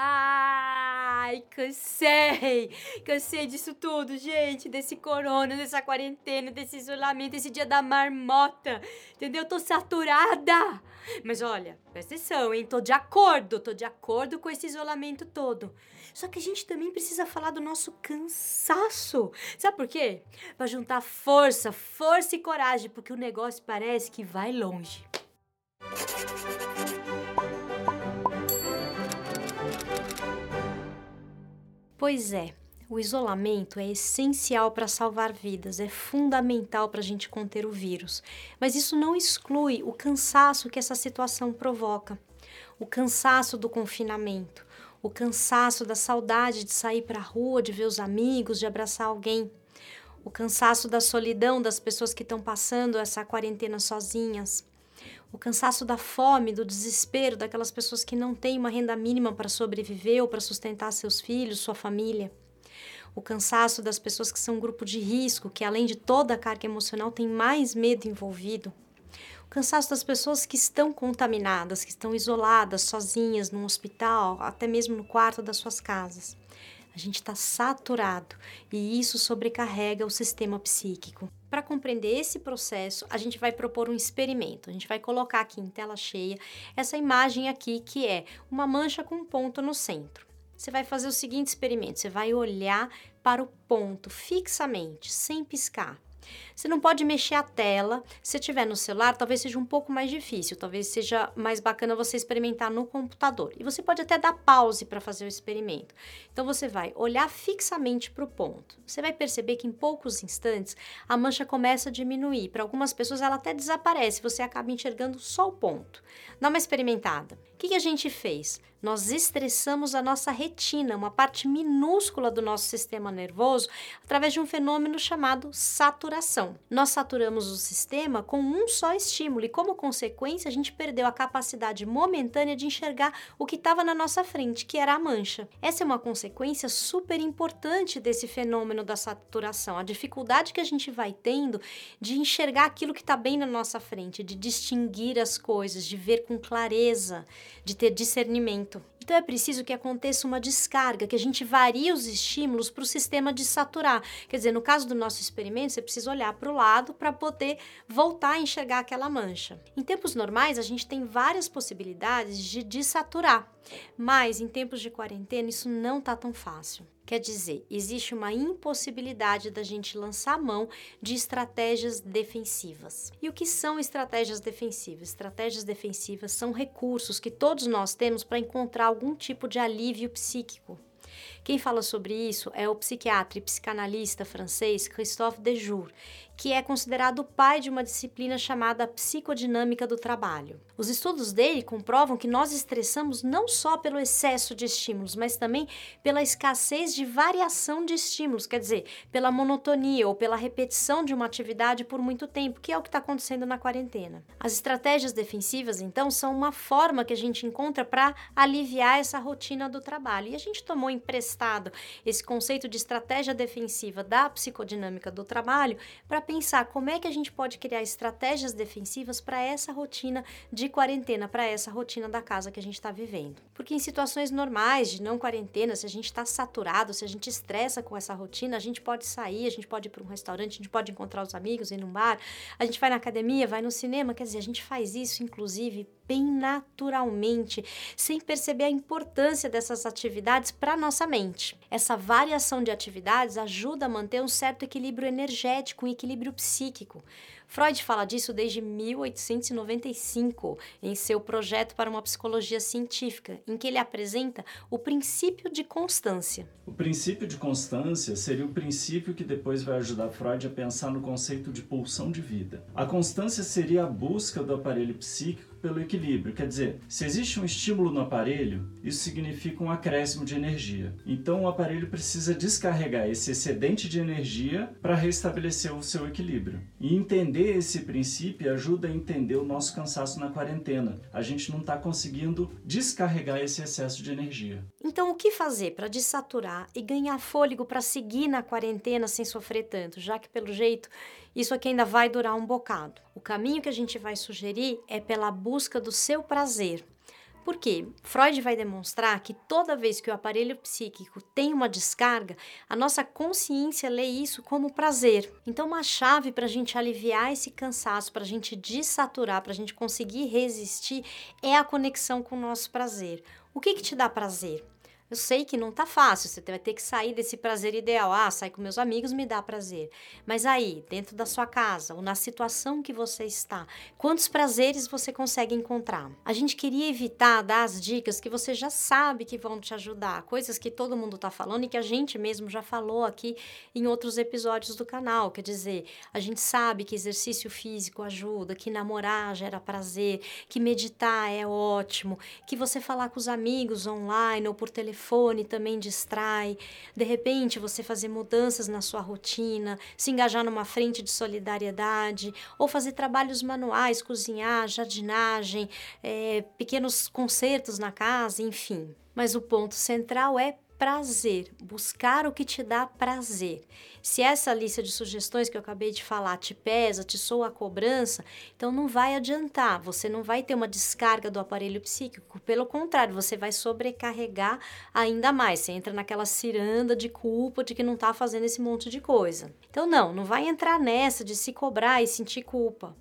Ai, cansei! Cansei disso tudo, gente. Desse corona, dessa quarentena, desse isolamento, desse dia da marmota. Entendeu? Tô saturada! Mas olha, presta atenção, hein? Tô de acordo, tô de acordo com esse isolamento todo. Só que a gente também precisa falar do nosso cansaço. Sabe por quê? Pra juntar força, força e coragem, porque o negócio parece que vai longe. Pois é, o isolamento é essencial para salvar vidas, é fundamental para a gente conter o vírus. Mas isso não exclui o cansaço que essa situação provoca, o cansaço do confinamento, o cansaço da saudade de sair para a rua, de ver os amigos, de abraçar alguém, o cansaço da solidão das pessoas que estão passando essa quarentena sozinhas o cansaço da fome, do desespero daquelas pessoas que não têm uma renda mínima para sobreviver ou para sustentar seus filhos, sua família. O cansaço das pessoas que são um grupo de risco, que além de toda a carga emocional tem mais medo envolvido. O cansaço das pessoas que estão contaminadas, que estão isoladas, sozinhas, num hospital, até mesmo no quarto das suas casas. A gente está saturado e isso sobrecarrega o sistema psíquico. Para compreender esse processo, a gente vai propor um experimento. A gente vai colocar aqui em tela cheia essa imagem aqui que é uma mancha com um ponto no centro. Você vai fazer o seguinte experimento: você vai olhar para o ponto fixamente, sem piscar. Você não pode mexer a tela. Se tiver no celular, talvez seja um pouco mais difícil, talvez seja mais bacana você experimentar no computador. E você pode até dar pause para fazer o experimento. Então você vai olhar fixamente para o ponto. Você vai perceber que em poucos instantes a mancha começa a diminuir. Para algumas pessoas ela até desaparece, você acaba enxergando só o ponto. Dá uma experimentada. O que, que a gente fez? Nós estressamos a nossa retina, uma parte minúscula do nosso sistema nervoso, através de um fenômeno chamado saturação. Nós saturamos o sistema com um só estímulo e, como consequência, a gente perdeu a capacidade momentânea de enxergar o que estava na nossa frente, que era a mancha. Essa é uma consequência super importante desse fenômeno da saturação, a dificuldade que a gente vai tendo de enxergar aquilo que está bem na nossa frente, de distinguir as coisas, de ver com clareza, de ter discernimento. Então é preciso que aconteça uma descarga, que a gente varie os estímulos para o sistema de saturar. Quer dizer, no caso do nosso experimento, você precisa olhar para o lado para poder voltar a enxergar aquela mancha. Em tempos normais, a gente tem várias possibilidades de desaturar, mas em tempos de quarentena isso não está tão fácil. Quer dizer, existe uma impossibilidade da gente lançar mão de estratégias defensivas. E o que são estratégias defensivas? Estratégias defensivas são recursos que todos nós temos para encontrar algum tipo de alívio psíquico. Quem fala sobre isso é o psiquiatra e psicanalista francês Christophe Dejour, que é considerado o pai de uma disciplina chamada psicodinâmica do trabalho. Os estudos dele comprovam que nós estressamos não só pelo excesso de estímulos, mas também pela escassez de variação de estímulos, quer dizer, pela monotonia ou pela repetição de uma atividade por muito tempo, que é o que está acontecendo na quarentena. As estratégias defensivas, então, são uma forma que a gente encontra para aliviar essa rotina do trabalho. E a gente tomou emprestado esse conceito de estratégia defensiva da psicodinâmica do trabalho para pensar como é que a gente pode criar estratégias defensivas para essa rotina de quarentena, para essa rotina da casa que a gente está vivendo. Porque em situações normais de não quarentena, se a gente está saturado, se a gente estressa com essa rotina, a gente pode sair, a gente pode ir para um restaurante, a gente pode encontrar os amigos, ir num bar, a gente vai na academia, vai no cinema, quer dizer, a gente faz isso, inclusive, bem naturalmente, sem perceber a importância dessas atividades para nossa mente. Essa variação de atividades ajuda a manter um certo equilíbrio energético, um equilíbrio psíquico. Freud fala disso desde 1895, em seu projeto para uma psicologia científica, em que ele apresenta o princípio de constância. O princípio de constância seria o princípio que depois vai ajudar Freud a pensar no conceito de pulsão de vida. A constância seria a busca do aparelho psíquico pelo equilíbrio. Quer dizer, se existe um estímulo no aparelho, isso significa um acréscimo de energia. Então o aparelho precisa descarregar esse excedente de energia para restabelecer o seu equilíbrio. E entender esse princípio ajuda a entender o nosso cansaço na quarentena. A gente não está conseguindo descarregar esse excesso de energia. Então, o que fazer para desaturar e ganhar fôlego para seguir na quarentena sem sofrer tanto, já que pelo jeito isso aqui ainda vai durar um bocado? O caminho que a gente vai sugerir é pela busca do seu prazer. Por quê? Freud vai demonstrar que toda vez que o aparelho psíquico tem uma descarga, a nossa consciência lê isso como prazer. Então, uma chave para a gente aliviar esse cansaço, para a gente desaturar, para a gente conseguir resistir, é a conexão com o nosso prazer. O que, que te dá prazer? Eu sei que não tá fácil, você vai ter que sair desse prazer ideal. Ah, sair com meus amigos me dá prazer. Mas aí, dentro da sua casa, ou na situação que você está, quantos prazeres você consegue encontrar? A gente queria evitar dar as dicas que você já sabe que vão te ajudar, coisas que todo mundo tá falando e que a gente mesmo já falou aqui em outros episódios do canal. Quer dizer, a gente sabe que exercício físico ajuda, que namorar gera prazer, que meditar é ótimo, que você falar com os amigos online ou por telefone telefone também distrai. De repente, você fazer mudanças na sua rotina, se engajar numa frente de solidariedade, ou fazer trabalhos manuais, cozinhar, jardinagem, é, pequenos concertos na casa, enfim. Mas o ponto central é prazer, buscar o que te dá prazer. Se essa lista de sugestões que eu acabei de falar te pesa, te soa a cobrança, então não vai adiantar, você não vai ter uma descarga do aparelho psíquico, pelo contrário, você vai sobrecarregar ainda mais. Você entra naquela ciranda de culpa de que não está fazendo esse monte de coisa. Então não, não vai entrar nessa de se cobrar e sentir culpa.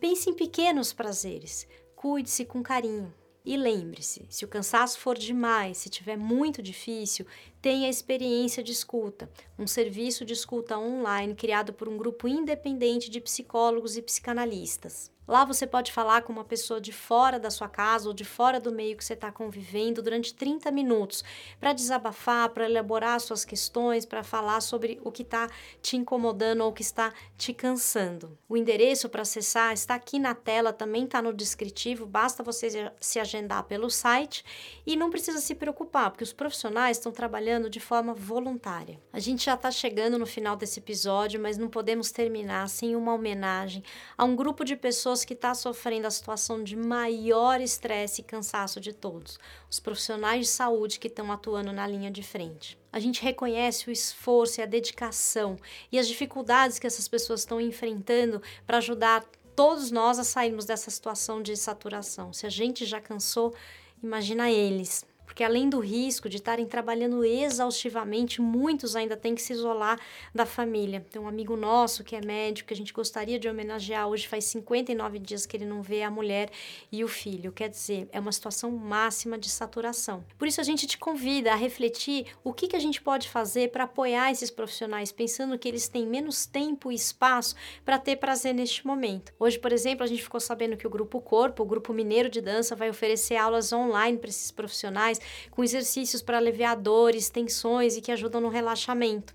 Pense em pequenos prazeres. Cuide-se com carinho. E lembre-se, se o cansaço for demais, se tiver muito difícil, tenha a experiência de escuta, um serviço de escuta online criado por um grupo independente de psicólogos e psicanalistas. Lá você pode falar com uma pessoa de fora da sua casa ou de fora do meio que você está convivendo durante 30 minutos para desabafar, para elaborar suas questões, para falar sobre o que está te incomodando ou o que está te cansando. O endereço para acessar está aqui na tela, também está no descritivo, basta você se agendar pelo site e não precisa se preocupar, porque os profissionais estão trabalhando de forma voluntária. A gente já está chegando no final desse episódio, mas não podemos terminar sem uma homenagem a um grupo de pessoas pessoas que está sofrendo a situação de maior estresse e cansaço de todos, os profissionais de saúde que estão atuando na linha de frente. A gente reconhece o esforço e a dedicação e as dificuldades que essas pessoas estão enfrentando para ajudar todos nós a sairmos dessa situação de saturação. Se a gente já cansou, imagina eles porque além do risco de estarem trabalhando exaustivamente, muitos ainda têm que se isolar da família. Tem um amigo nosso que é médico, que a gente gostaria de homenagear, hoje faz 59 dias que ele não vê a mulher e o filho. Quer dizer, é uma situação máxima de saturação. Por isso a gente te convida a refletir o que, que a gente pode fazer para apoiar esses profissionais, pensando que eles têm menos tempo e espaço para ter prazer neste momento. Hoje, por exemplo, a gente ficou sabendo que o Grupo Corpo, o Grupo Mineiro de Dança, vai oferecer aulas online para esses profissionais com exercícios para aliviar dores, tensões e que ajudam no relaxamento.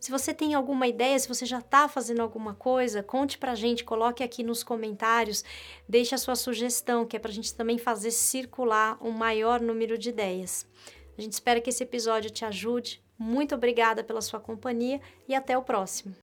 Se você tem alguma ideia, se você já está fazendo alguma coisa, conte para a gente, coloque aqui nos comentários, deixe a sua sugestão, que é para a gente também fazer circular um maior número de ideias. A gente espera que esse episódio te ajude. Muito obrigada pela sua companhia e até o próximo.